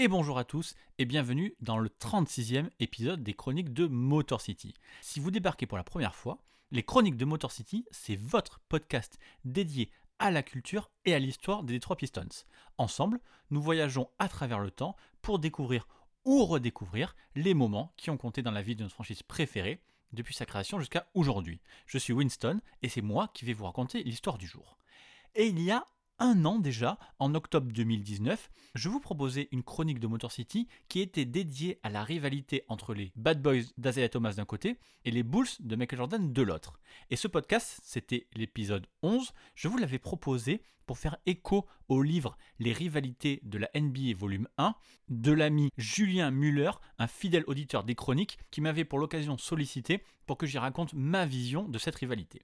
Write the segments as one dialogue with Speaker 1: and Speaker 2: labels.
Speaker 1: et bonjour à tous et bienvenue dans le 36e épisode des Chroniques de Motor City. Si vous débarquez pour la première fois, les Chroniques de Motor City, c'est votre podcast dédié à la culture et à l'histoire des Detroit Pistons. Ensemble, nous voyageons à travers le temps pour découvrir ou redécouvrir les moments qui ont compté dans la vie de notre franchise préférée depuis sa création jusqu'à aujourd'hui. Je suis Winston et c'est moi qui vais vous raconter l'histoire du jour. Et il y a un an déjà, en octobre 2019, je vous proposais une chronique de Motor City qui était dédiée à la rivalité entre les Bad Boys d'Azalea Thomas d'un côté et les Bulls de Michael Jordan de l'autre. Et ce podcast, c'était l'épisode 11, je vous l'avais proposé pour faire écho au livre Les rivalités de la NBA volume 1 de l'ami Julien Muller, un fidèle auditeur des chroniques qui m'avait pour l'occasion sollicité pour que j'y raconte ma vision de cette rivalité.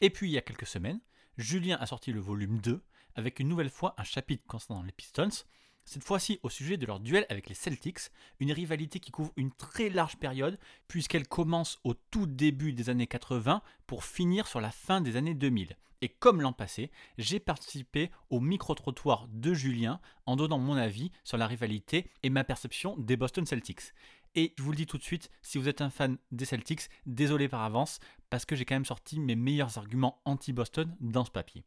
Speaker 1: Et puis il y a quelques semaines, Julien a sorti le volume 2 avec une nouvelle fois un chapitre concernant les Pistons, cette fois-ci au sujet de leur duel avec les Celtics, une rivalité qui couvre une très large période puisqu'elle commence au tout début des années 80 pour finir sur la fin des années 2000. Et comme l'an passé, j'ai participé au micro-trottoir de Julien en donnant mon avis sur la rivalité et ma perception des Boston Celtics. Et je vous le dis tout de suite, si vous êtes un fan des Celtics, désolé par avance, parce que j'ai quand même sorti mes meilleurs arguments anti-Boston dans ce papier.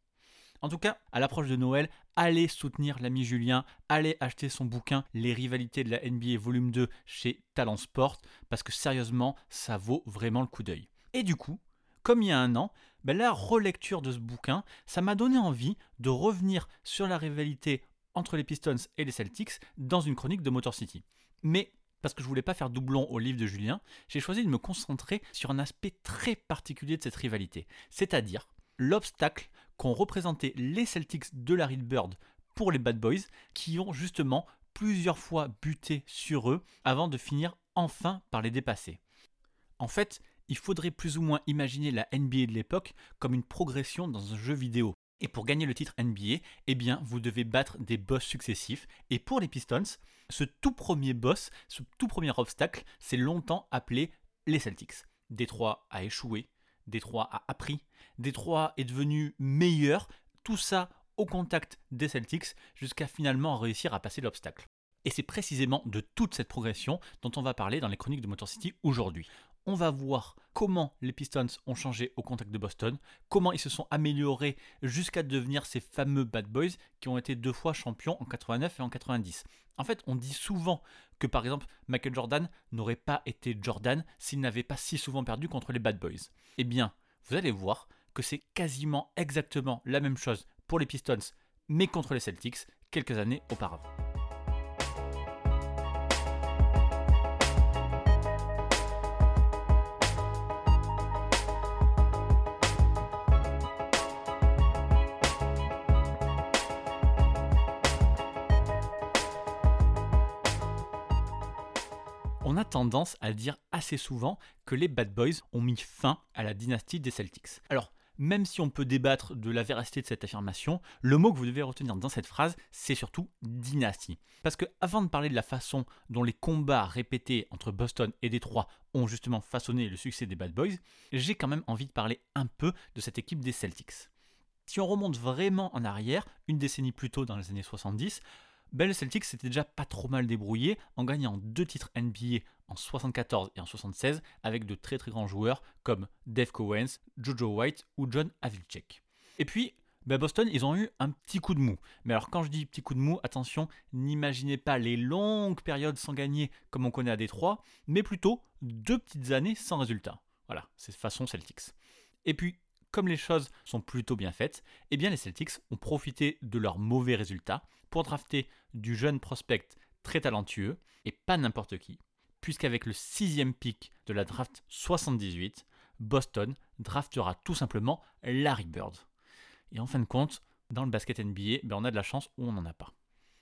Speaker 1: En tout cas, à l'approche de Noël, allez soutenir l'ami Julien, allez acheter son bouquin Les rivalités de la NBA volume 2 chez Talent Sport, parce que sérieusement, ça vaut vraiment le coup d'œil. Et du coup, comme il y a un an, ben la relecture de ce bouquin, ça m'a donné envie de revenir sur la rivalité entre les Pistons et les Celtics dans une chronique de Motor City. Mais parce que je voulais pas faire doublon au livre de Julien, j'ai choisi de me concentrer sur un aspect très particulier de cette rivalité, c'est-à-dire l'obstacle qu'ont représenté les Celtics de Larry Bird pour les Bad Boys, qui ont justement plusieurs fois buté sur eux avant de finir enfin par les dépasser. En fait, il faudrait plus ou moins imaginer la NBA de l'époque comme une progression dans un jeu vidéo. Et pour gagner le titre NBA, eh vous devez battre des boss successifs. Et pour les Pistons, ce tout premier boss, ce tout premier obstacle, c'est longtemps appelé les Celtics. Détroit a échoué, Détroit a appris, Détroit est devenu meilleur, tout ça au contact des Celtics jusqu'à finalement réussir à passer l'obstacle. Et c'est précisément de toute cette progression dont on va parler dans les chroniques de Motor City aujourd'hui. On va voir comment les Pistons ont changé au contact de Boston, comment ils se sont améliorés jusqu'à devenir ces fameux Bad Boys qui ont été deux fois champions en 89 et en 90. En fait, on dit souvent que par exemple Michael Jordan n'aurait pas été Jordan s'il n'avait pas si souvent perdu contre les Bad Boys. Eh bien, vous allez voir que c'est quasiment exactement la même chose pour les Pistons, mais contre les Celtics quelques années auparavant. Tendance à dire assez souvent que les Bad Boys ont mis fin à la dynastie des Celtics. Alors, même si on peut débattre de la véracité de cette affirmation, le mot que vous devez retenir dans cette phrase, c'est surtout dynastie. Parce que avant de parler de la façon dont les combats répétés entre Boston et Détroit ont justement façonné le succès des Bad Boys, j'ai quand même envie de parler un peu de cette équipe des Celtics. Si on remonte vraiment en arrière, une décennie plus tôt dans les années 70, ben, le Celtics s'était déjà pas trop mal débrouillé en gagnant deux titres NBA en 74 et en 76 avec de très très grands joueurs comme Dave Cowens, Jojo White ou John Havlicek. Et puis, ben Boston, ils ont eu un petit coup de mou. Mais alors quand je dis petit coup de mou, attention, n'imaginez pas les longues périodes sans gagner comme on connaît à Détroit, mais plutôt deux petites années sans résultat. Voilà, c'est façon Celtics. Et puis, comme les choses sont plutôt bien faites, eh bien les Celtics ont profité de leurs mauvais résultats pour drafter du jeune prospect très talentueux, et pas n'importe qui, puisqu'avec le sixième pick de la draft 78, Boston draftera tout simplement Larry Bird. Et en fin de compte, dans le basket NBA, ben on a de la chance ou on n'en a pas.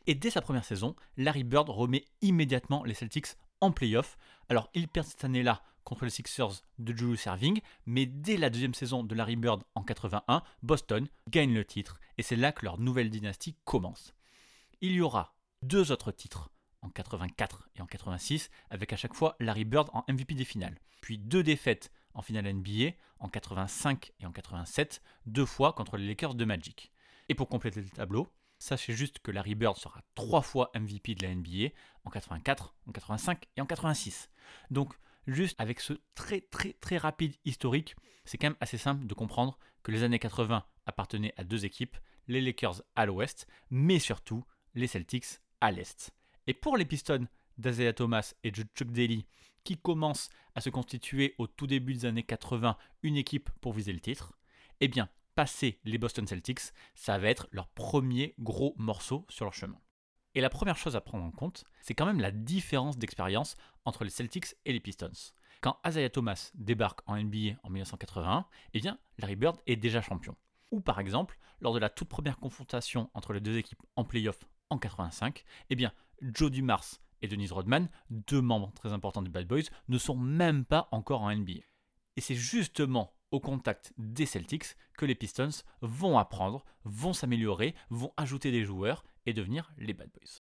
Speaker 1: Et dès sa première saison, Larry Bird remet immédiatement les Celtics en playoff. Alors, ils perdent cette année-là contre les Sixers de Julius Serving, mais dès la deuxième saison de Larry Bird en 81, Boston gagne le titre et c'est là que leur nouvelle dynastie commence. Il y aura deux autres titres en 84 et en 86, avec à chaque fois Larry Bird en MVP des finales. Puis deux défaites en finale NBA en 85 et en 87, deux fois contre les Lakers de Magic. Et pour compléter le tableau, sachez juste que Larry Bird sera trois fois MVP de la NBA en 84, en 85 et en 86. Donc juste avec ce très très très rapide historique, c'est quand même assez simple de comprendre que les années 80 appartenaient à deux équipes, les Lakers à l'ouest, mais surtout les Celtics à l'est. Et pour les Pistons d'Azea Thomas et de Chuck Daly, qui commencent à se constituer au tout début des années 80 une équipe pour viser le titre, eh bien, passer les Boston Celtics, ça va être leur premier gros morceau sur leur chemin. Et la première chose à prendre en compte, c'est quand même la différence d'expérience entre les Celtics et les Pistons. Quand Isaiah Thomas débarque en NBA en 1981, eh bien, Larry Bird est déjà champion. Ou par exemple, lors de la toute première confrontation entre les deux équipes en playoff en 85, eh bien, Joe Dumars et Denise Rodman, deux membres très importants des Bad Boys, ne sont même pas encore en NBA. Et c'est justement au contact des Celtics que les Pistons vont apprendre, vont s'améliorer, vont ajouter des joueurs et devenir les Bad Boys.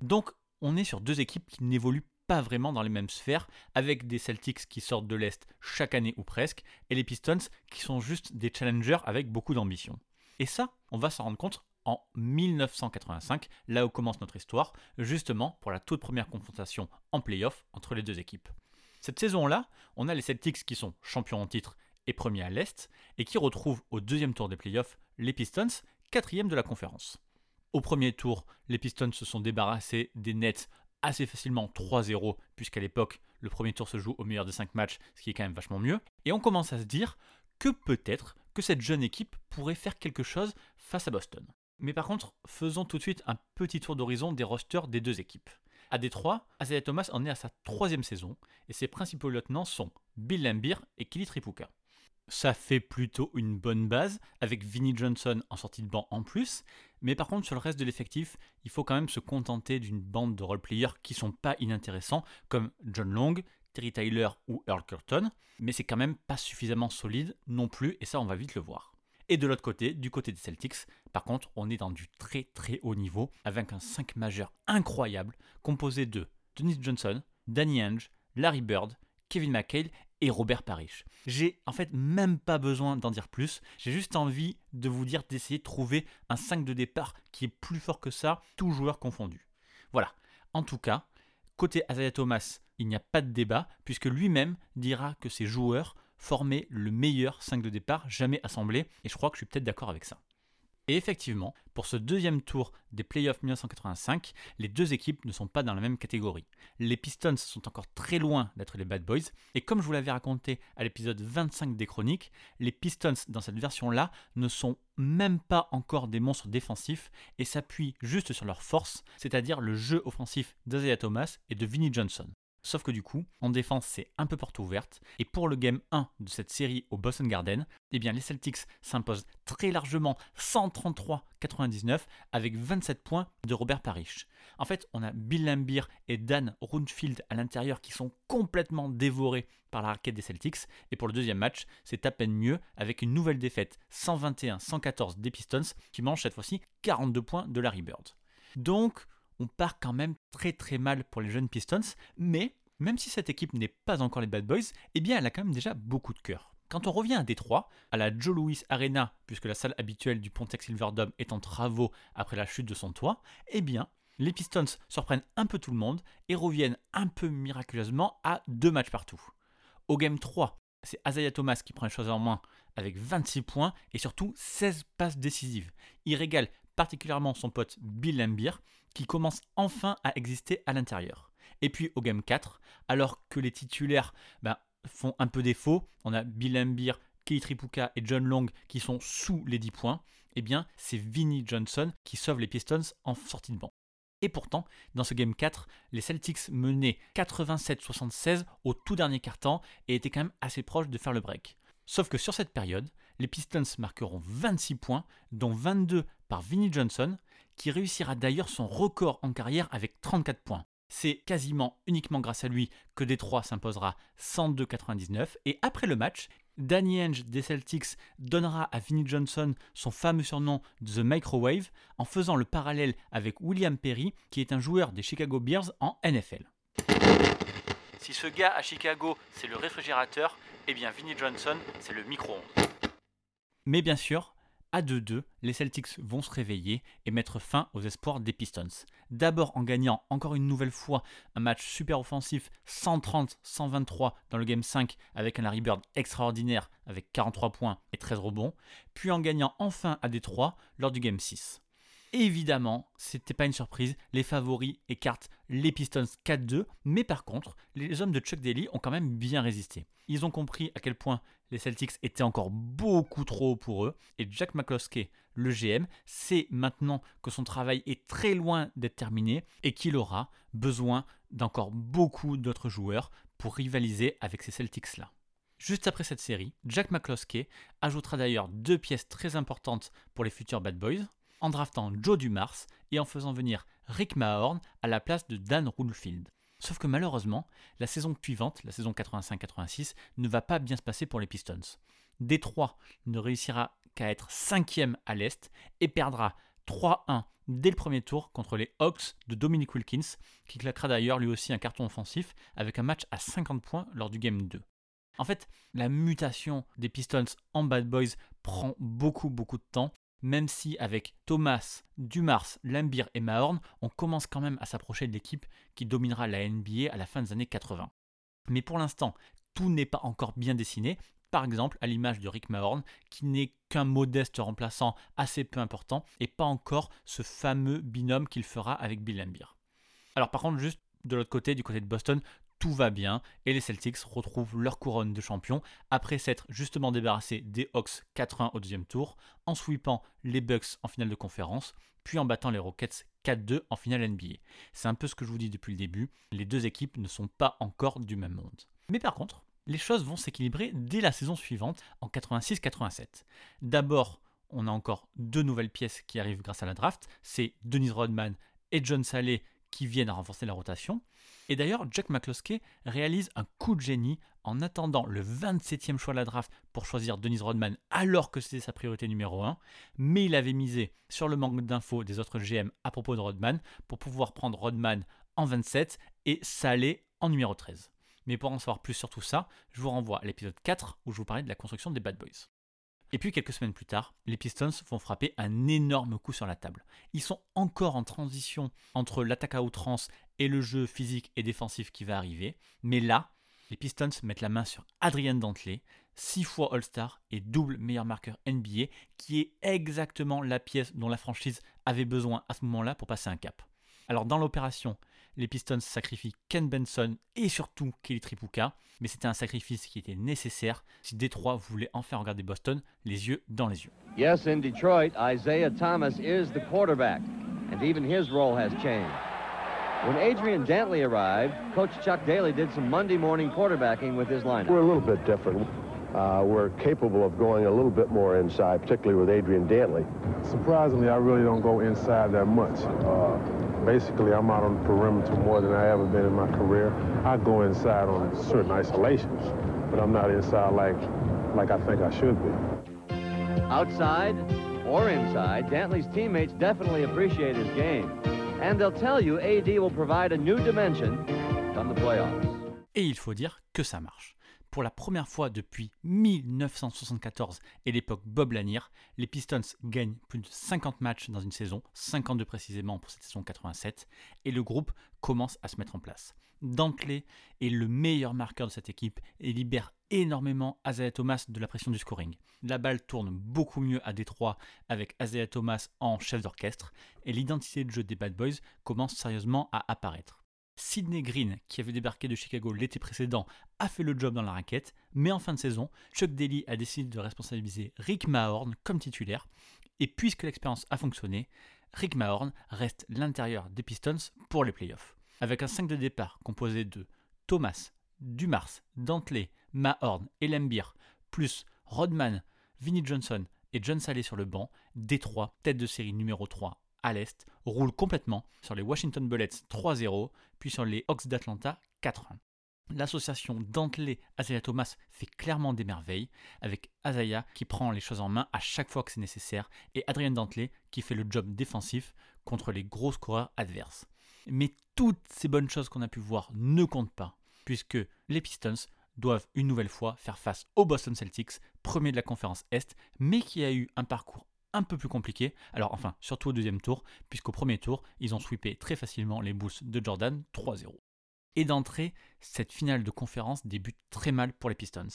Speaker 1: Donc on est sur deux équipes qui n'évoluent pas vraiment dans les mêmes sphères, avec des Celtics qui sortent de l'Est chaque année ou presque, et les Pistons qui sont juste des challengers avec beaucoup d'ambition. Et ça, on va s'en rendre compte en 1985, là où commence notre histoire, justement pour la toute première confrontation en playoff entre les deux équipes. Cette saison-là, on a les Celtics qui sont champions en titre et premiers à l'Est, et qui retrouvent au deuxième tour des playoffs les Pistons, quatrième de la conférence. Au premier tour, les Pistons se sont débarrassés des Nets assez facilement 3-0, puisqu'à l'époque, le premier tour se joue au meilleur des 5 matchs, ce qui est quand même vachement mieux. Et on commence à se dire que peut-être que cette jeune équipe pourrait faire quelque chose face à Boston. Mais par contre, faisons tout de suite un petit tour d'horizon des rosters des deux équipes. À Détroit, Isaiah Thomas en est à sa troisième saison, et ses principaux lieutenants sont Bill Lambier et Kelly Tripucka. Ça fait plutôt une bonne base, avec Vinnie Johnson en sortie de banc en plus, mais par contre sur le reste de l'effectif, il faut quand même se contenter d'une bande de role-players qui sont pas inintéressants, comme John Long, Terry Tyler ou Earl Curtin, mais c'est quand même pas suffisamment solide non plus, et ça on va vite le voir. Et de l'autre côté, du côté des Celtics, par contre, on est dans du très très haut niveau, avec un 5 majeur incroyable, composé de Dennis Johnson, Danny Ainge, Larry Bird, Kevin McHale et Robert Parrish. J'ai en fait même pas besoin d'en dire plus, j'ai juste envie de vous dire d'essayer de trouver un 5 de départ qui est plus fort que ça, tout joueur confondu. Voilà, en tout cas, côté Isaiah Thomas, il n'y a pas de débat, puisque lui-même dira que ses joueurs former le meilleur 5 de départ jamais assemblé, et je crois que je suis peut-être d'accord avec ça. Et effectivement, pour ce deuxième tour des playoffs 1985, les deux équipes ne sont pas dans la même catégorie. Les Pistons sont encore très loin d'être les Bad Boys, et comme je vous l'avais raconté à l'épisode 25 des chroniques, les Pistons dans cette version-là ne sont même pas encore des monstres défensifs et s'appuient juste sur leur force, c'est-à-dire le jeu offensif d'Azaya Thomas et de Vinnie Johnson. Sauf que du coup, en défense, c'est un peu porte ouverte. Et pour le game 1 de cette série au Boston Garden, eh bien, les Celtics s'imposent très largement 133-99 avec 27 points de Robert Parrish. En fait, on a Bill Lambier et Dan Runfield à l'intérieur qui sont complètement dévorés par la raquette des Celtics. Et pour le deuxième match, c'est à peine mieux avec une nouvelle défaite 121-114 des Pistons qui mangent cette fois-ci 42 points de Larry Bird. Donc, on part quand même très très mal pour les jeunes Pistons, mais même si cette équipe n'est pas encore les Bad Boys, eh bien elle a quand même déjà beaucoup de cœur. Quand on revient à Détroit, à la Joe Louis Arena, puisque la salle habituelle du Pontex Silverdome est en travaux après la chute de son toit, eh bien les Pistons surprennent un peu tout le monde et reviennent un peu miraculeusement à deux matchs partout. Au game 3, c'est Azaya Thomas qui prend les choses en main avec 26 points et surtout 16 passes décisives. Il régale particulièrement son pote Bill Lambier qui commence enfin à exister à l'intérieur. Et puis au game 4, alors que les titulaires ben, font un peu défaut, on a Bill Lambier, Kelly Tripucka et John Long qui sont sous les 10 points, eh bien c'est Vinnie Johnson qui sauve les Pistons en sortie de banc. Et pourtant, dans ce game 4, les Celtics menaient 87-76 au tout dernier quart-temps et étaient quand même assez proches de faire le break. Sauf que sur cette période, les Pistons marqueront 26 points, dont 22 par Vinnie Johnson, qui réussira d'ailleurs son record en carrière avec 34 points. C'est quasiment uniquement grâce à lui que Détroit s'imposera 102-99 et après le match, Danny Ainge des Celtics donnera à Vinnie Johnson son fameux surnom The Microwave en faisant le parallèle avec William Perry qui est un joueur des Chicago Bears en NFL. Si ce gars à Chicago c'est le réfrigérateur, eh bien Vinnie Johnson c'est le micro-ondes. Mais bien sûr, à 2-2, les Celtics vont se réveiller et mettre fin aux espoirs des Pistons. D'abord en gagnant encore une nouvelle fois un match super offensif 130-123 dans le Game 5 avec un Larry Bird extraordinaire avec 43 points et 13 rebonds, puis en gagnant enfin à Détroit lors du Game 6. Évidemment, c'était pas une surprise, les favoris écartent les Pistons 4-2, mais par contre, les hommes de Chuck Daly ont quand même bien résisté. Ils ont compris à quel point les Celtics étaient encore beaucoup trop hauts pour eux, et Jack McCloskey, le GM, sait maintenant que son travail est très loin d'être terminé et qu'il aura besoin d'encore beaucoup d'autres joueurs pour rivaliser avec ces Celtics-là. Juste après cette série, Jack McCloskey ajoutera d'ailleurs deux pièces très importantes pour les futurs Bad Boys, en draftant Joe Dumars et en faisant venir Rick Mahorn à la place de Dan Rulfield. Sauf que malheureusement, la saison suivante, la saison 85-86, ne va pas bien se passer pour les Pistons. Détroit ne réussira qu'à être cinquième à l'Est et perdra 3-1 dès le premier tour contre les Hawks de Dominic Wilkins, qui claquera d'ailleurs lui aussi un carton offensif avec un match à 50 points lors du Game 2. En fait, la mutation des Pistons en Bad Boys prend beaucoup beaucoup de temps même si avec Thomas, Dumars, Lambir et Mahorn, on commence quand même à s'approcher de l'équipe qui dominera la NBA à la fin des années 80. Mais pour l'instant, tout n'est pas encore bien dessiné, par exemple à l'image de Rick Mahorn, qui n'est qu'un modeste remplaçant assez peu important, et pas encore ce fameux binôme qu'il fera avec Bill Lambir. Alors par contre, juste de l'autre côté, du côté de Boston, tout va bien et les Celtics retrouvent leur couronne de champion après s'être justement débarrassés des Hawks 4-1 au deuxième tour, en sweepant les Bucks en finale de conférence, puis en battant les Rockets 4-2 en finale NBA. C'est un peu ce que je vous dis depuis le début, les deux équipes ne sont pas encore du même monde. Mais par contre, les choses vont s'équilibrer dès la saison suivante, en 86-87. D'abord, on a encore deux nouvelles pièces qui arrivent grâce à la draft, c'est Denise Rodman et John Saleh qui viennent à renforcer la rotation. Et d'ailleurs, Jack McCloskey réalise un coup de génie en attendant le 27e choix de la draft pour choisir Denise Rodman alors que c'était sa priorité numéro 1, mais il avait misé sur le manque d'infos des autres GM à propos de Rodman pour pouvoir prendre Rodman en 27 et Salé en numéro 13. Mais pour en savoir plus sur tout ça, je vous renvoie à l'épisode 4 où je vous parlais de la construction des Bad Boys. Et puis quelques semaines plus tard, les Pistons vont frapper un énorme coup sur la table. Ils sont encore en transition entre l'attaque à outrance et le jeu physique et défensif qui va arriver. Mais là, les Pistons mettent la main sur Adrian Dantley, 6 fois All-Star et double meilleur marqueur NBA, qui est exactement la pièce dont la franchise avait besoin à ce moment-là pour passer un cap. Alors dans l'opération, les Pistons sacrifient Ken Benson et surtout Kelly Tripuka, mais c'était un sacrifice qui était nécessaire si Détroit voulait enfin regarder Boston les yeux dans les yeux.
Speaker 2: Yes, in Detroit, Isaiah Thomas is the quarterback, and even his role has changed. When Adrian Dantley arrived, Coach Chuck Daly did some Monday morning quarterbacking with his lineup.
Speaker 3: We're a little bit different. Uh, we're capable of going a little bit more inside, particularly with Adrian Dantley.
Speaker 4: Surprisingly, I really don't go inside that much. Uh, basically, I'm out on the perimeter more than I ever been in my career. I go inside on certain isolations, but I'm not inside like, like I think I should be.
Speaker 2: Outside or inside, Dantley's teammates definitely appreciate his game. And they'll tell you AD will provide a new dimension come the playoffs.
Speaker 1: Et il faut dire que ça marche. Pour la première fois depuis 1974 et l'époque Bob Lanier, les Pistons gagnent plus de 50 matchs dans une saison, 52 précisément pour cette saison 87, et le groupe commence à se mettre en place. Dantley est le meilleur marqueur de cette équipe et libère énormément Isaiah Thomas de la pression du scoring. La balle tourne beaucoup mieux à Détroit avec Isaiah Thomas en chef d'orchestre et l'identité de jeu des Bad Boys commence sérieusement à apparaître. Sidney Green, qui avait débarqué de Chicago l'été précédent, a fait le job dans la raquette, mais en fin de saison, Chuck Daly a décidé de responsabiliser Rick Mahorn comme titulaire, et puisque l'expérience a fonctionné, Rick Mahorn reste l'intérieur des Pistons pour les playoffs. Avec un 5 de départ composé de Thomas, Dumars, Dantley, Mahorn et Lembir, plus Rodman, Vinnie Johnson et John Saleh sur le banc, Détroit, tête de série numéro 3 à l'Est, roule complètement sur les Washington Bullets 3-0, puis sur les Hawks d'Atlanta 4-1. L'association Dantley-Azaya Thomas fait clairement des merveilles, avec Azaya qui prend les choses en main à chaque fois que c'est nécessaire, et Adrien Dantley qui fait le job défensif contre les gros scoreurs adverses. Mais toutes ces bonnes choses qu'on a pu voir ne comptent pas, puisque les Pistons doivent une nouvelle fois faire face aux Boston Celtics, premier de la conférence Est, mais qui a eu un parcours un peu plus compliqué. Alors enfin, surtout au deuxième tour, puisqu'au premier tour, ils ont sweepé très facilement les Bulls de Jordan 3-0. Et d'entrée, cette finale de conférence débute très mal pour les Pistons.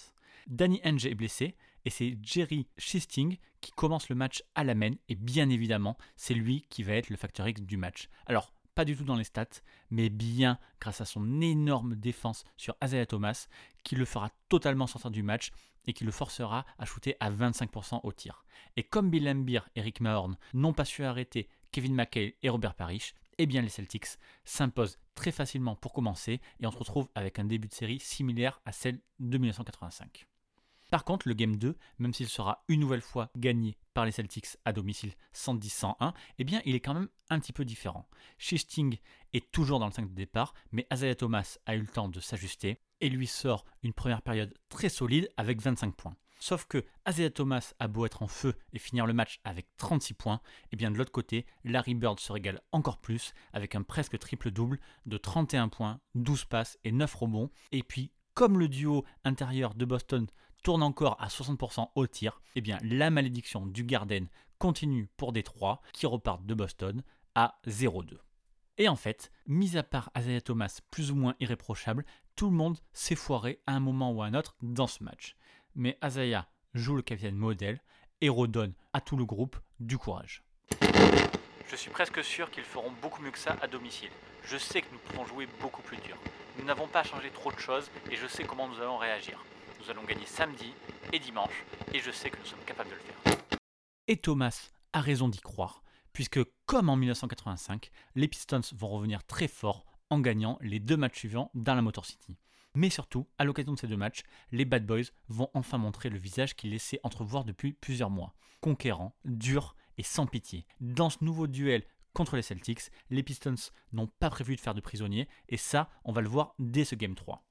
Speaker 1: Danny Henge est blessé et c'est Jerry Schisting qui commence le match à la main et bien évidemment, c'est lui qui va être le facteur X du match. Alors, pas du tout dans les stats, mais bien grâce à son énorme défense sur Isaiah Thomas qui le fera totalement sortir du match et qui le forcera à shooter à 25% au tir. Et comme Bill Laimbeer et Rick Mahorn n'ont pas su arrêter Kevin McHale et Robert Parrish, eh bien les Celtics s'imposent très facilement pour commencer et on se retrouve avec un début de série similaire à celle de 1985. Par contre, le Game 2, même s'il sera une nouvelle fois gagné par les Celtics à domicile 110-101, eh bien, il est quand même un petit peu différent. Shisting est toujours dans le 5 de départ, mais Isaiah Thomas a eu le temps de s'ajuster et lui sort une première période très solide avec 25 points. Sauf que Isaiah Thomas a beau être en feu et finir le match avec 36 points, eh bien de l'autre côté, Larry Bird se régale encore plus avec un presque triple-double de 31 points, 12 passes et 9 rebonds. Et puis, comme le duo intérieur de Boston tourne encore à 60% au tir, eh bien la malédiction du Garden continue pour Détroit qui repartent de Boston à 0-2. Et en fait, mis à part Isaiah Thomas plus ou moins irréprochable, tout le monde s'est foiré à un moment ou à un autre dans ce match. Mais Isaiah joue le capitaine modèle et redonne à tout le groupe du courage. Je suis presque sûr qu'ils feront beaucoup mieux que ça à domicile. Je sais que nous pouvons jouer beaucoup plus dur. Nous n'avons pas changé trop de choses et je sais comment nous allons réagir. Nous allons gagner samedi et dimanche, et je sais que nous sommes capables de le faire. Et Thomas a raison d'y croire, puisque comme en 1985, les Pistons vont revenir très fort en gagnant les deux matchs suivants dans la Motor City. Mais surtout, à l'occasion de ces deux matchs, les Bad Boys vont enfin montrer le visage qu'ils laissaient entrevoir depuis plusieurs mois. Conquérant, dur et sans pitié. Dans ce nouveau duel contre les Celtics, les Pistons n'ont pas prévu de faire de prisonniers, et ça, on va le voir dès ce Game 3.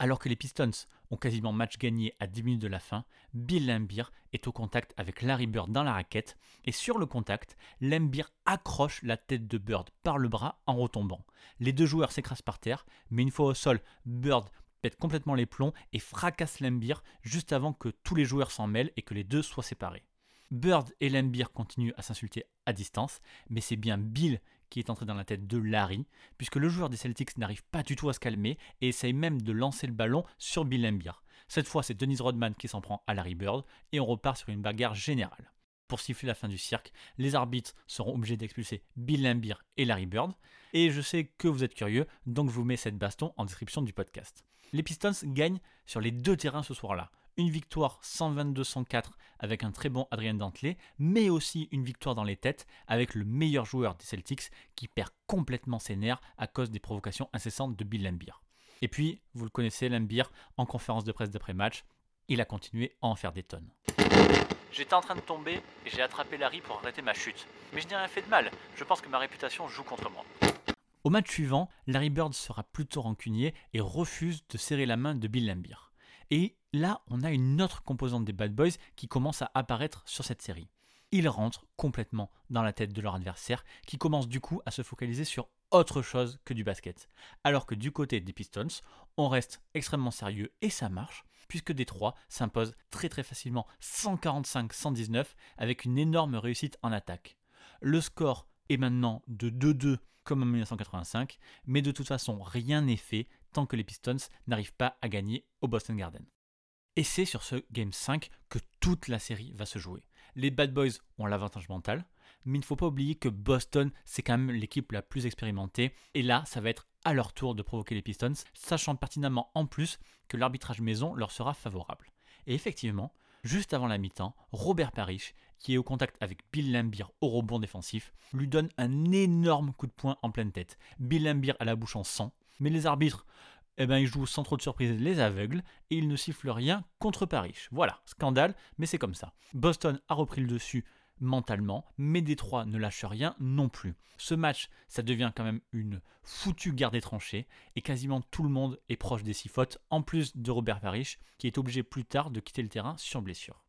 Speaker 1: Alors que les Pistons ont quasiment match gagné à 10 minutes de la fin, Bill Lambier est au contact avec Larry Bird dans la raquette et sur le contact, Lambier accroche la tête de Bird par le bras en retombant. Les deux joueurs s'écrasent par terre, mais une fois au sol, Bird pète complètement les plombs et fracasse Lambier juste avant que tous les joueurs s'en mêlent et que les deux soient séparés. Bird et Lambier continuent à s'insulter à distance, mais c'est bien Bill qui est entré dans la tête de Larry, puisque le joueur des Celtics n'arrive pas du tout à se calmer et essaye même de lancer le ballon sur Bill Lambier. Cette fois, c'est Denise Rodman qui s'en prend à Larry Bird et on repart sur une bagarre générale. Pour siffler la fin du cirque, les arbitres seront obligés d'expulser Bill Lambier et Larry Bird. Et je sais que vous êtes curieux, donc je vous mets cette baston en description du podcast. Les Pistons gagnent sur les deux terrains ce soir-là une victoire 122-104 avec un très bon Adrien Dantley, mais aussi une victoire dans les têtes avec le meilleur joueur des Celtics qui perd complètement ses nerfs à cause des provocations incessantes de Bill Lambier. Et puis, vous le connaissez, Lambier, en conférence de presse d'après-match, il a continué à en faire des tonnes. J'étais en train de tomber et j'ai attrapé Larry pour arrêter ma chute. Mais je n'ai rien fait de mal, je pense que ma réputation joue contre moi. Au match suivant, Larry Bird sera plutôt rancunier et refuse de serrer la main de Bill Lambier. Et là, on a une autre composante des Bad Boys qui commence à apparaître sur cette série. Ils rentrent complètement dans la tête de leur adversaire, qui commence du coup à se focaliser sur autre chose que du basket. Alors que du côté des Pistons, on reste extrêmement sérieux et ça marche, puisque Détroit s'impose très très facilement 145-119 avec une énorme réussite en attaque. Le score est maintenant de 2-2 comme en 1985, mais de toute façon rien n'est fait tant que les Pistons n'arrivent pas à gagner au Boston Garden. Et c'est sur ce Game 5 que toute la série va se jouer. Les Bad Boys ont l'avantage mental, mais il ne faut pas oublier que Boston, c'est quand même l'équipe la plus expérimentée, et là, ça va être à leur tour de provoquer les Pistons, sachant pertinemment en plus que l'arbitrage maison leur sera favorable. Et effectivement, juste avant la mi-temps, Robert Parrish, qui est au contact avec Bill Lambier au rebond défensif, lui donne un énorme coup de poing en pleine tête. Bill Lambier a la bouche en sang, mais les arbitres, eh ben, ils jouent sans trop de surprise les aveugles et ils ne sifflent rien contre Paris. Voilà, scandale, mais c'est comme ça. Boston a repris le dessus mentalement, mais Détroit ne lâche rien non plus. Ce match, ça devient quand même une foutue guerre des tranchées, et quasiment tout le monde est proche des six fautes, en plus de Robert Parrish, qui est obligé plus tard de quitter le terrain sur blessure.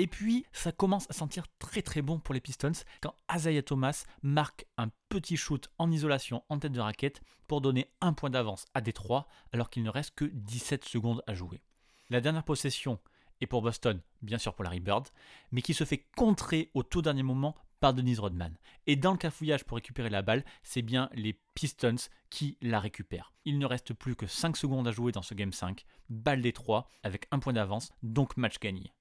Speaker 1: Et puis, ça commence à sentir très très bon pour les Pistons quand Isaiah Thomas marque un petit shoot en isolation en tête de raquette pour donner un point d'avance à Détroit alors qu'il ne reste que 17 secondes à jouer. La dernière possession est pour Boston, bien sûr pour Larry Bird, mais qui se fait contrer au tout dernier moment par Denise Rodman. Et dans le cafouillage pour récupérer la balle, c'est bien les Pistons qui la récupèrent. Il ne reste plus que 5 secondes à jouer dans ce Game 5, balle Détroit avec un point d'avance, donc match gagné.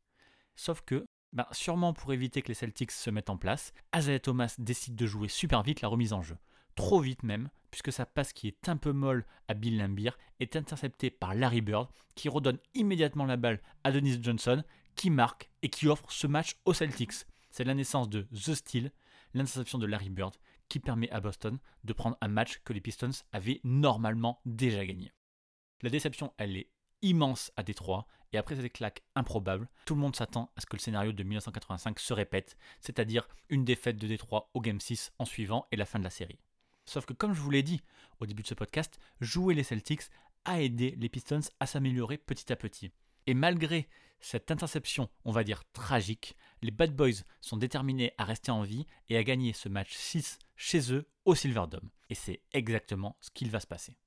Speaker 1: Sauf que, ben, sûrement pour éviter que les Celtics se mettent en place, Isaiah Thomas décide de jouer super vite la remise en jeu. Trop vite même, puisque sa passe qui est un peu molle à Bill Lambier est interceptée par Larry Bird, qui redonne immédiatement la balle à Dennis Johnson, qui marque et qui offre ce match aux Celtics. C'est la naissance de The Steel, l'interception de Larry Bird, qui permet à Boston de prendre un match que les Pistons avaient normalement déjà gagné. La déception, elle est immense à Détroit, et après cette claque improbable, tout le monde s'attend à ce que le scénario de 1985 se répète, c'est-à-dire une défaite de Détroit au Game 6 en suivant et la fin de la série. Sauf que comme je vous l'ai dit au début de ce podcast, jouer les Celtics a aidé les Pistons à s'améliorer petit à petit. Et malgré cette interception, on va dire tragique, les Bad Boys sont déterminés à rester en vie et à gagner ce match 6 chez eux au Silverdome. Et c'est exactement ce qu'il va se passer.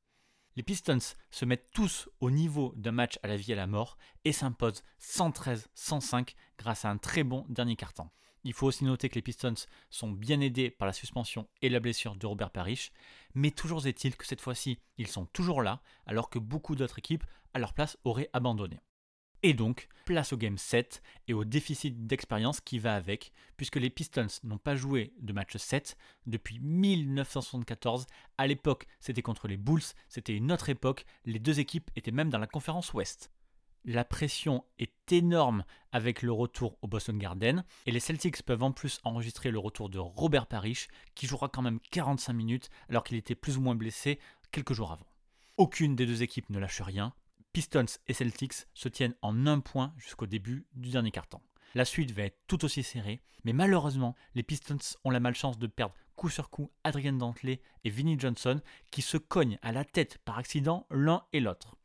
Speaker 1: Les Pistons se mettent tous au niveau d'un match à la vie et à la mort et s'imposent 113-105 grâce à un très bon dernier carton. Il faut aussi noter que les Pistons sont bien aidés par la suspension et la blessure de Robert Parrish, mais toujours est-il que cette fois-ci, ils sont toujours là, alors que beaucoup d'autres équipes, à leur place, auraient abandonné. Et donc, place au Game 7 et au déficit d'expérience qui va avec, puisque les Pistons n'ont pas joué de match 7 depuis 1974. À l'époque, c'était contre les Bulls, c'était une autre époque, les deux équipes étaient même dans la conférence Ouest. La pression est énorme avec le retour au Boston Garden et les Celtics peuvent en plus enregistrer le retour de Robert Parrish qui jouera quand même 45 minutes alors qu'il était plus ou moins blessé quelques jours avant. Aucune des deux équipes ne lâche rien, Pistons et Celtics se tiennent en un point jusqu'au début du dernier quart-temps. La suite va être tout aussi serrée, mais malheureusement, les Pistons ont la malchance de perdre coup sur coup Adrian Dantley et Vinnie Johnson qui se cognent à la tête par accident l'un et l'autre.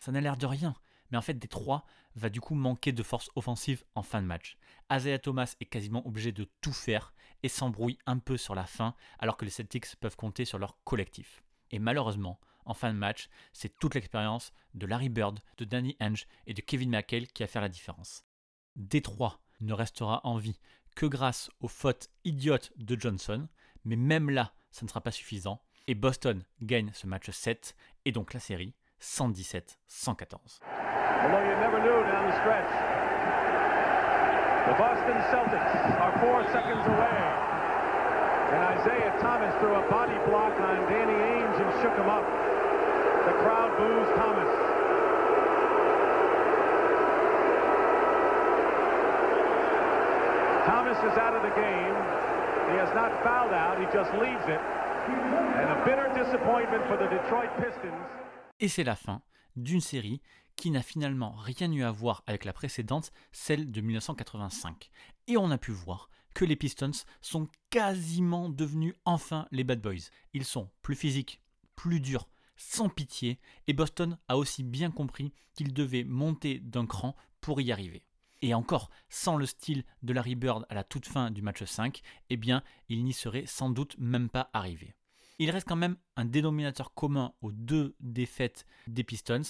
Speaker 1: Ça n'a l'air de rien, mais en fait Détroit va du coup manquer de force offensive en fin de match. Isaiah Thomas est quasiment obligé de tout faire et s'embrouille un peu sur la fin alors que les Celtics peuvent compter sur leur collectif. Et malheureusement, en fin de match, c'est toute l'expérience de Larry Bird, de Danny Henge et de Kevin McHale qui a fait la différence. Détroit ne restera en vie que grâce aux fautes idiotes de Johnson, mais même là, ça ne sera pas suffisant, et Boston gagne ce match 7, et donc la série 117-114.
Speaker 5: Although you never knew down the stretch. The Boston Celtics are four seconds away. And Isaiah Thomas threw a body block on Danny Ainge and shook him up. The crowd Thomas. Thomas is out of the game. He has not fouled out. He just leaves it. And a bitter disappointment for the Detroit Pistons.
Speaker 1: Et c'est la fin d'une série qui n'a finalement rien eu à voir avec la précédente, celle de 1985. Et on a pu voir que les Pistons sont quasiment devenus enfin les Bad Boys. Ils sont plus physiques, plus durs, sans pitié, et Boston a aussi bien compris qu'il devait monter d'un cran pour y arriver. Et encore, sans le style de Larry Bird à la toute fin du match 5, eh bien, il n'y serait sans doute même pas arrivé. Il reste quand même un dénominateur commun aux deux défaites des Pistons.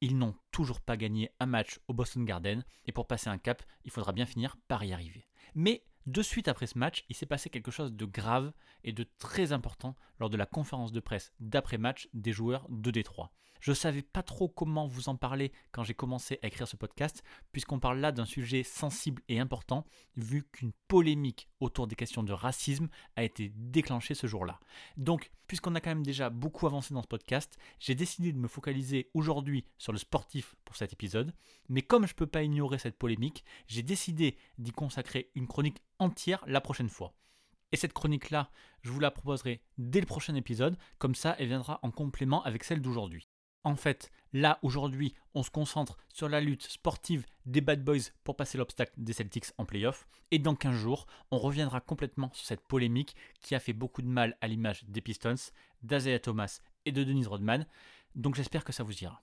Speaker 1: Ils n'ont toujours pas gagné un match au Boston Garden, et pour passer un cap, il faudra bien finir par y arriver. Mais de suite après ce match, il s'est passé quelque chose de grave et de très important lors de la conférence de presse d'après-match des joueurs de Détroit. Je ne savais pas trop comment vous en parler quand j'ai commencé à écrire ce podcast, puisqu'on parle là d'un sujet sensible et important, vu qu'une polémique autour des questions de racisme a été déclenchée ce jour-là. Donc, puisqu'on a quand même déjà beaucoup avancé dans ce podcast, j'ai décidé de me focaliser aujourd'hui sur le sportif pour cet épisode, mais comme je ne peux pas ignorer cette polémique, j'ai décidé d'y consacrer une chronique entière la prochaine fois. Et cette chronique-là, je vous la proposerai dès le prochain épisode, comme ça elle viendra en complément avec celle d'aujourd'hui. En fait, là, aujourd'hui, on se concentre sur la lutte sportive des Bad Boys pour passer l'obstacle des Celtics en playoff. Et dans 15 jours, on reviendra complètement sur cette polémique qui a fait beaucoup de mal à l'image des Pistons, d'Azaya Thomas et de Denise Rodman. Donc j'espère que ça vous ira.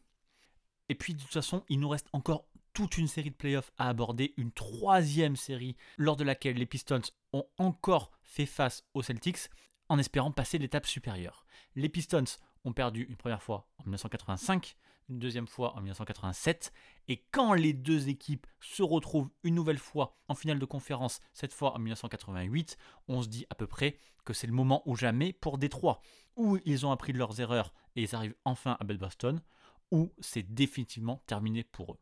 Speaker 1: Et puis de toute façon, il nous reste encore toute une série de playoffs à aborder, une troisième série lors de laquelle les Pistons ont encore fait face aux Celtics en espérant passer l'étape supérieure. Les Pistons ont perdu une première fois en 1985, une deuxième fois en 1987, et quand les deux équipes se retrouvent une nouvelle fois en finale de conférence, cette fois en 1988, on se dit à peu près que c'est le moment ou jamais pour Détroit, où ils ont appris de leurs erreurs et ils arrivent enfin à Boston, ou c'est définitivement terminé pour eux.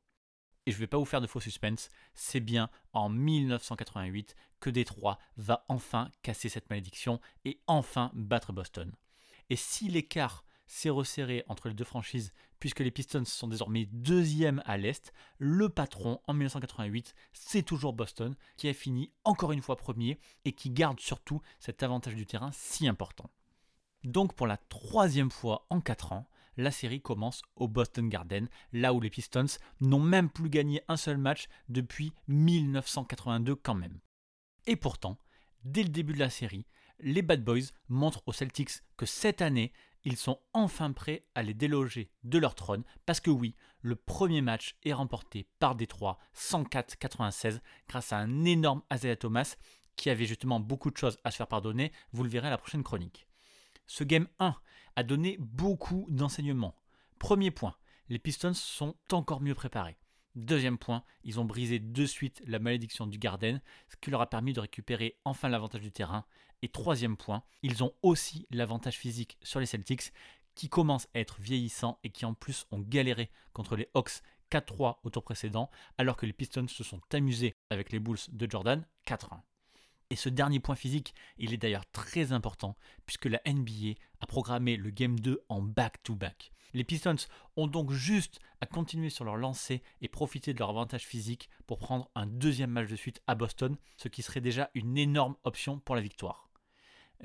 Speaker 1: Et je ne vais pas vous faire de faux suspense, c'est bien en 1988 que Détroit va enfin casser cette malédiction et enfin battre Boston. Et si l'écart s'est resserré entre les deux franchises, puisque les Pistons sont désormais deuxième à l'Est, le patron en 1988, c'est toujours Boston, qui a fini encore une fois premier et qui garde surtout cet avantage du terrain si important. Donc pour la troisième fois en 4 ans, la série commence au Boston Garden, là où les Pistons n'ont même plus gagné un seul match depuis 1982 quand même. Et pourtant, dès le début de la série, les Bad Boys montrent aux Celtics que cette année, ils sont enfin prêts à les déloger de leur trône, parce que oui, le premier match est remporté par Détroit 104-96 grâce à un énorme Isaiah Thomas qui avait justement beaucoup de choses à se faire pardonner, vous le verrez à la prochaine chronique. Ce game 1 a donné beaucoup d'enseignements. Premier point, les Pistons sont encore mieux préparés. Deuxième point, ils ont brisé de suite la malédiction du Garden, ce qui leur a permis de récupérer enfin l'avantage du terrain. Et troisième point, ils ont aussi l'avantage physique sur les Celtics, qui commencent à être vieillissants et qui en plus ont galéré contre les Hawks 4-3 au tour précédent, alors que les Pistons se sont amusés avec les Bulls de Jordan 4-1. Et ce dernier point physique, il est d'ailleurs très important puisque la NBA a programmé le Game 2 en back-to-back. Les Pistons ont donc juste à continuer sur leur lancée et profiter de leur avantage physique pour prendre un deuxième match de suite à Boston, ce qui serait déjà une énorme option pour la victoire.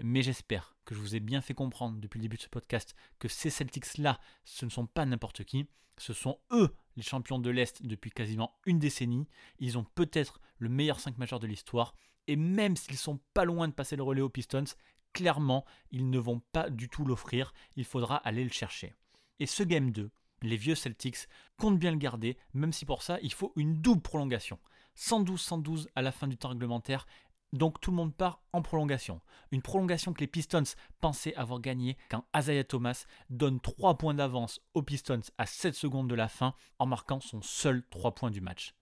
Speaker 1: Mais j'espère que je vous ai bien fait comprendre depuis le début de ce podcast que ces Celtics-là, ce ne sont pas n'importe qui, ce sont eux les champions de l'Est depuis quasiment une décennie, ils ont peut-être le meilleur 5 majeur de l'histoire, et même s'ils sont pas loin de passer le relais aux Pistons, clairement, ils ne vont pas du tout l'offrir, il faudra aller le chercher. Et ce Game 2, les vieux Celtics comptent bien le garder, même si pour ça, il faut une double prolongation. 112-112 à la fin du temps réglementaire, donc tout le monde part en prolongation. Une prolongation que les Pistons pensaient avoir gagnée quand Isaiah Thomas donne 3 points d'avance aux Pistons à 7 secondes de la fin en marquant son seul 3 points du match.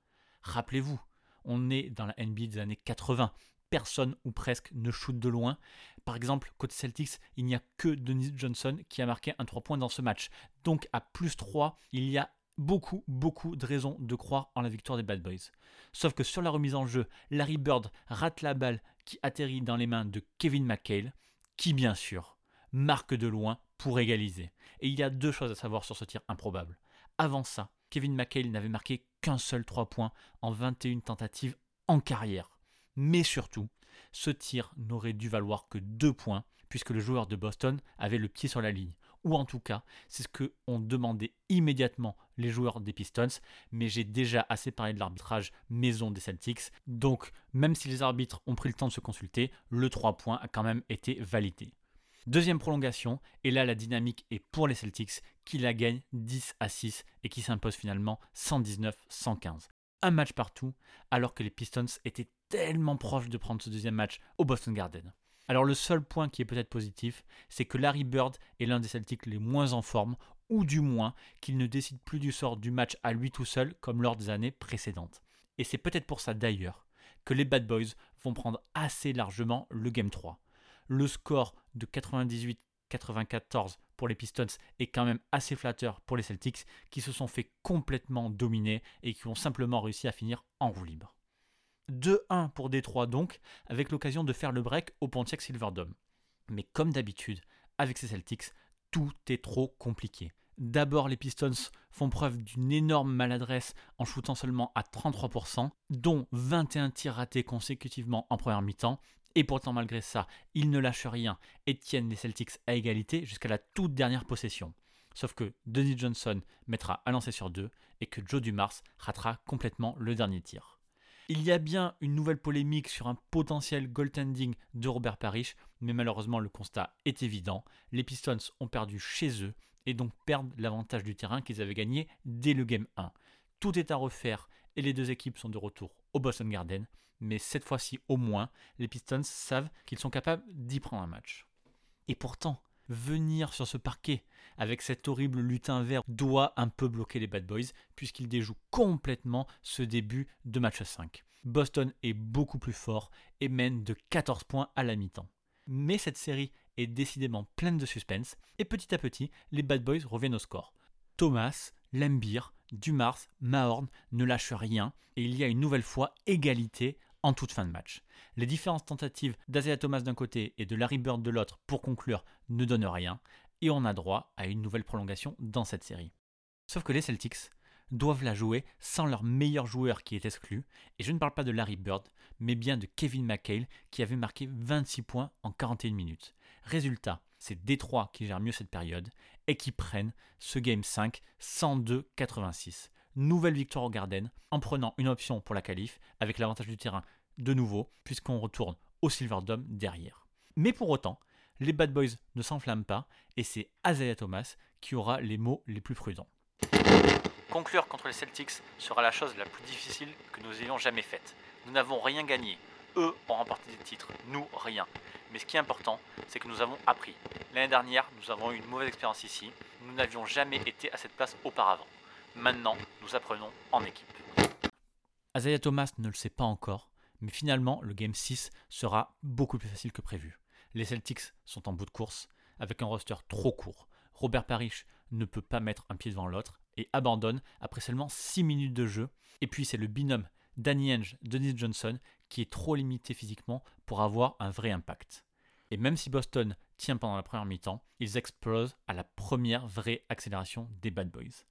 Speaker 1: Rappelez-vous, on est dans la NBA des années 80. Personne ou presque ne shoot de loin. Par exemple, côté Celtics, il n'y a que Denis Johnson qui a marqué un 3 points dans ce match. Donc à plus 3, il y a beaucoup, beaucoup de raisons de croire en la victoire des Bad Boys. Sauf que sur la remise en jeu, Larry Bird rate la balle qui atterrit dans les mains de Kevin McHale, qui bien sûr marque de loin pour égaliser. Et il y a deux choses à savoir sur ce tir improbable. Avant ça, Kevin McHale n'avait marqué qu'un seul 3 points en 21 tentatives en carrière. Mais surtout, ce tir n'aurait dû valoir que 2 points puisque le joueur de Boston avait le pied sur la ligne. Ou en tout cas, c'est ce que ont demandé immédiatement les joueurs des Pistons, mais j'ai déjà assez parlé de l'arbitrage maison des Celtics, donc même si les arbitres ont pris le temps de se consulter, le 3 points a quand même été validé. Deuxième prolongation, et là la dynamique est pour les Celtics qui la gagnent 10 à 6 et qui s'impose finalement 119-115. Un match partout, alors que les Pistons étaient tellement proches de prendre ce deuxième match au Boston Garden. Alors le seul point qui est peut-être positif, c'est que Larry Bird est l'un des Celtics les moins en forme, ou du moins qu'il ne décide plus du sort du match à lui tout seul comme lors des années précédentes. Et c'est peut-être pour ça d'ailleurs que les Bad Boys vont prendre assez largement le Game 3 le score de 98-94 pour les Pistons est quand même assez flatteur pour les Celtics qui se sont fait complètement dominer et qui ont simplement réussi à finir en roue libre. 2-1 pour Détroit donc, avec l'occasion de faire le break au Pontiac Silverdome. Mais comme d'habitude, avec ces Celtics, tout est trop compliqué. D'abord, les Pistons font preuve d'une énorme maladresse en shootant seulement à 33%, dont 21 tirs ratés consécutivement en première mi-temps, et pourtant, malgré ça, ils ne lâchent rien et tiennent les Celtics à égalité jusqu'à la toute dernière possession. Sauf que Denis Johnson mettra un lancer sur deux et que Joe Dumars ratera complètement le dernier tir. Il y a bien une nouvelle polémique sur un potentiel goaltending de Robert Parrish, mais malheureusement le constat est évident. Les Pistons ont perdu chez eux et donc perdent l'avantage du terrain qu'ils avaient gagné dès le game 1. Tout est à refaire et les deux équipes sont de retour au Boston Garden, mais cette fois-ci au moins, les Pistons savent qu'ils sont capables d'y prendre un match. Et pourtant, venir sur ce parquet avec cet horrible lutin vert doit un peu bloquer les Bad Boys puisqu'ils déjouent complètement ce début de match 5. Boston est beaucoup plus fort et mène de 14 points à la mi-temps. Mais cette série est décidément pleine de suspense et petit à petit, les Bad Boys reviennent au score. Thomas, Lembire, Dumars, Mahorn ne lâchent rien et il y a une nouvelle fois égalité en toute fin de match. Les différentes tentatives d'Azea Thomas d'un côté et de Larry Bird de l'autre pour conclure ne donnent rien et on a droit à une nouvelle prolongation dans cette série. Sauf que les Celtics doivent la jouer sans leur meilleur joueur qui est exclu, et je ne parle pas de Larry Bird, mais bien de Kevin McHale qui avait marqué 26 points en 41 minutes. Résultat, c'est Détroit qui gère mieux cette période et qui prennent ce Game 5 102-86. Nouvelle victoire au Garden en prenant une option pour la qualif avec l'avantage du terrain de nouveau puisqu'on retourne au Silverdome derrière. Mais pour autant, les Bad Boys ne s'enflamment pas et c'est Azalea Thomas qui aura les mots les plus prudents. Conclure contre les Celtics sera la chose la plus difficile que nous ayons jamais faite. Nous n'avons rien gagné. Eux ont remporté des titres, nous rien. Mais ce qui est important, c'est que nous avons appris. L'année dernière, nous avons eu une mauvaise expérience ici. Nous n'avions jamais été à cette place auparavant. Maintenant, nous apprenons en équipe. Azaya Thomas ne le sait pas encore, mais finalement, le Game 6 sera beaucoup plus facile que prévu. Les Celtics sont en bout de course, avec un roster trop court. Robert Parrish ne peut pas mettre un pied devant l'autre et abandonne après seulement 6 minutes de jeu. Et puis c'est le binôme Danny Henge, Dennis Johnson qui est trop limité physiquement pour avoir un vrai impact. Et même si Boston tient pendant la première mi-temps, ils explosent à la première vraie accélération des Bad Boys.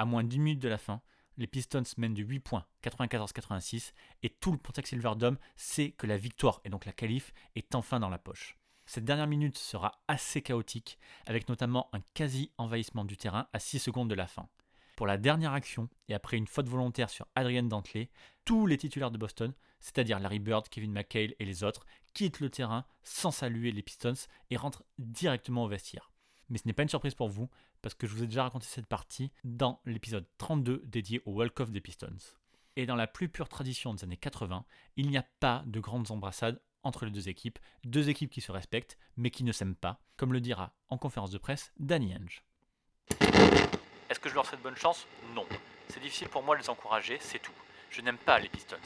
Speaker 1: À moins d'une minute de la fin, les Pistons mènent de 8 points, 94-86, et tout le Silver Silverdome sait que la victoire et donc la qualif est enfin dans la poche. Cette dernière minute sera assez chaotique, avec notamment un quasi-envahissement du terrain à 6 secondes de la fin. Pour la dernière action, et après une faute volontaire sur Adrian Dantley, tous les titulaires de Boston, c'est-à-dire Larry Bird, Kevin McHale et les autres, quittent le terrain sans saluer les Pistons et rentrent directement au vestiaire. Mais ce n'est pas une surprise pour vous, parce que je vous ai déjà raconté cette partie dans l'épisode 32 dédié au walk-off des Pistons. Et dans la plus pure tradition des années 80, il n'y a pas de grandes embrassades entre les deux équipes, deux équipes qui se respectent mais qui ne s'aiment pas, comme le dira en conférence de presse Danny Henge. Est-ce que je leur souhaite bonne chance? Non. C'est difficile pour moi de les encourager, c'est tout. Je n'aime pas les Pistons,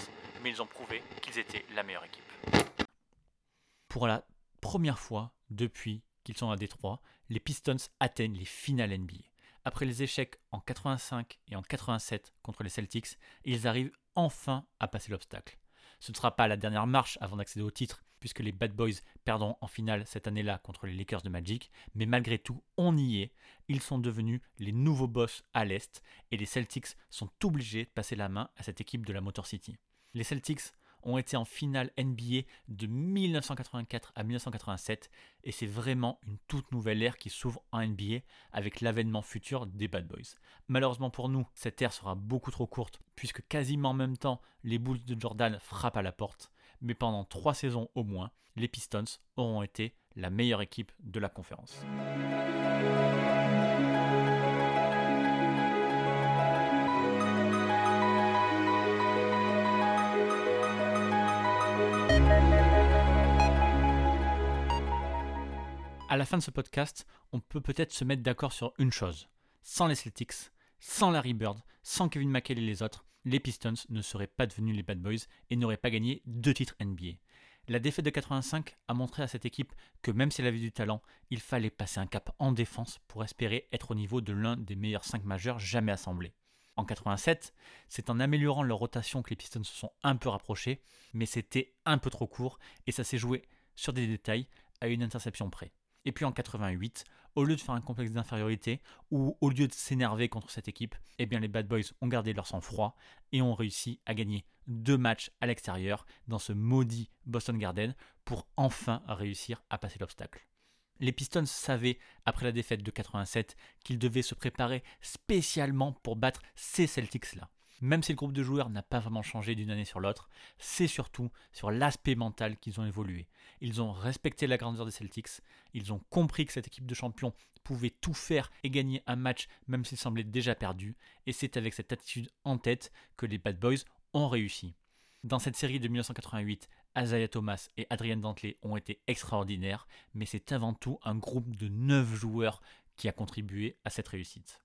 Speaker 1: mais ils ont prouvé qu'ils étaient la meilleure équipe. Pour la première fois depuis qu'ils sont à Détroit, les Pistons atteignent les finales NBA. Après les échecs en 85 et en 87 contre les Celtics, ils arrivent enfin à passer l'obstacle. Ce ne sera pas la dernière marche avant d'accéder au titre, puisque les Bad Boys perdront en finale cette année-là contre les Lakers de Magic, mais malgré tout, on y est. Ils sont devenus les nouveaux boss à l'Est, et les Celtics sont obligés de passer la main à cette équipe de la Motor City. Les Celtics ont été en finale NBA de 1984 à 1987 et c'est vraiment une toute nouvelle ère qui s'ouvre en NBA avec l'avènement futur des Bad Boys. Malheureusement pour nous, cette ère sera beaucoup trop courte puisque quasiment en même temps les Bulls de Jordan frappent à la porte, mais pendant trois saisons au moins, les Pistons auront été la meilleure équipe de la conférence. À la fin de ce podcast, on peut peut-être se mettre d'accord sur une chose. Sans les Celtics, sans Larry Bird, sans Kevin McHale et les autres, les Pistons ne seraient pas devenus les Bad Boys et n'auraient pas gagné deux titres NBA. La défaite de 85 a montré à cette équipe que même si elle avait du talent, il fallait passer un cap en défense pour espérer être au niveau de l'un des meilleurs 5 majeurs jamais assemblés. En 87, c'est en améliorant leur rotation que les Pistons se sont un peu rapprochés, mais c'était un peu trop court et ça s'est joué sur des détails à une interception près. Et puis en 88, au lieu de faire un complexe d'infériorité ou au lieu de s'énerver contre cette équipe, eh bien les Bad Boys ont gardé leur sang-froid et ont réussi à gagner deux matchs à l'extérieur dans ce maudit Boston Garden pour enfin réussir à passer l'obstacle. Les Pistons savaient, après la défaite de 87, qu'ils devaient se préparer spécialement pour battre ces Celtics-là. Même si le groupe de joueurs n'a pas vraiment changé d'une année sur l'autre, c'est surtout sur l'aspect mental qu'ils ont évolué. Ils ont respecté la grandeur des Celtics, ils ont compris que cette équipe de champions pouvait tout faire et gagner un match même s'il semblait déjà perdu, et c'est avec cette attitude en tête que les Bad Boys ont réussi. Dans cette série de 1988, Isaiah Thomas et Adrian Dantley ont été extraordinaires, mais c'est avant tout un groupe de 9 joueurs qui a contribué à cette réussite.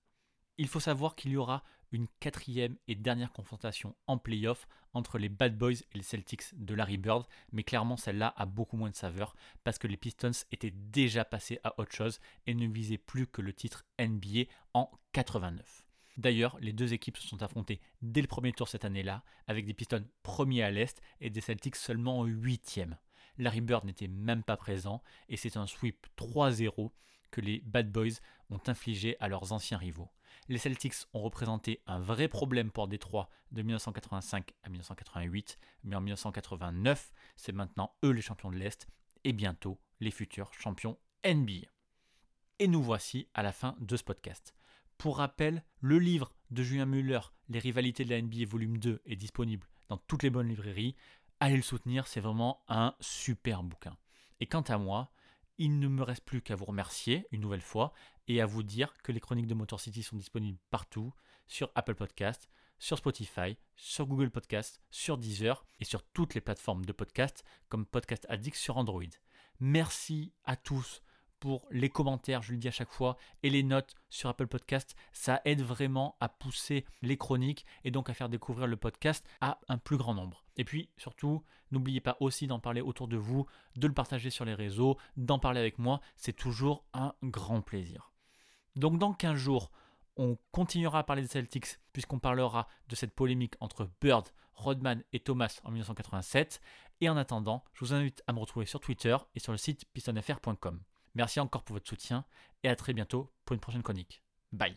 Speaker 1: Il faut savoir qu'il y aura une quatrième et dernière confrontation en playoff entre les Bad Boys et les Celtics de Larry Bird, mais clairement celle-là a beaucoup moins de saveur parce que les Pistons étaient déjà passés à autre chose et ne visaient plus que le titre NBA en 89. D'ailleurs, les deux équipes se sont affrontées dès le premier tour cette année-là, avec des Pistons premiers à l'Est et des Celtics seulement huitièmes. Larry Bird n'était même pas présent et c'est un sweep 3-0 que les Bad Boys ont infligé à leurs anciens rivaux. Les Celtics ont représenté un vrai problème pour Détroit de 1985 à 1988, mais en 1989, c'est maintenant eux les champions de l'Est et bientôt les futurs champions NBA. Et nous voici à la fin de ce podcast. Pour rappel, le livre de Julien Muller, Les rivalités de la NBA volume 2, est disponible dans toutes les bonnes librairies. Allez le soutenir, c'est vraiment un super bouquin. Et quant à moi, il ne me reste plus qu'à vous remercier une nouvelle fois et à vous dire que les chroniques de Motor City sont disponibles partout, sur Apple Podcast, sur Spotify, sur Google Podcast, sur Deezer et sur toutes les plateformes de podcast comme Podcast Addict sur Android. Merci à tous pour les commentaires, je le dis à chaque fois, et les notes sur Apple Podcast. Ça aide vraiment à pousser les chroniques et donc à faire découvrir le podcast à un plus grand nombre. Et puis surtout, n'oubliez pas aussi d'en parler autour de vous, de le partager sur les réseaux, d'en parler avec moi. C'est toujours un grand plaisir. Donc dans 15 jours, on continuera à parler des Celtics puisqu'on parlera de cette polémique entre Bird, Rodman et Thomas en 1987. Et en attendant, je vous invite à me retrouver sur Twitter et sur le site pistonfr.com. Merci encore pour votre soutien et à très bientôt pour une prochaine chronique. Bye.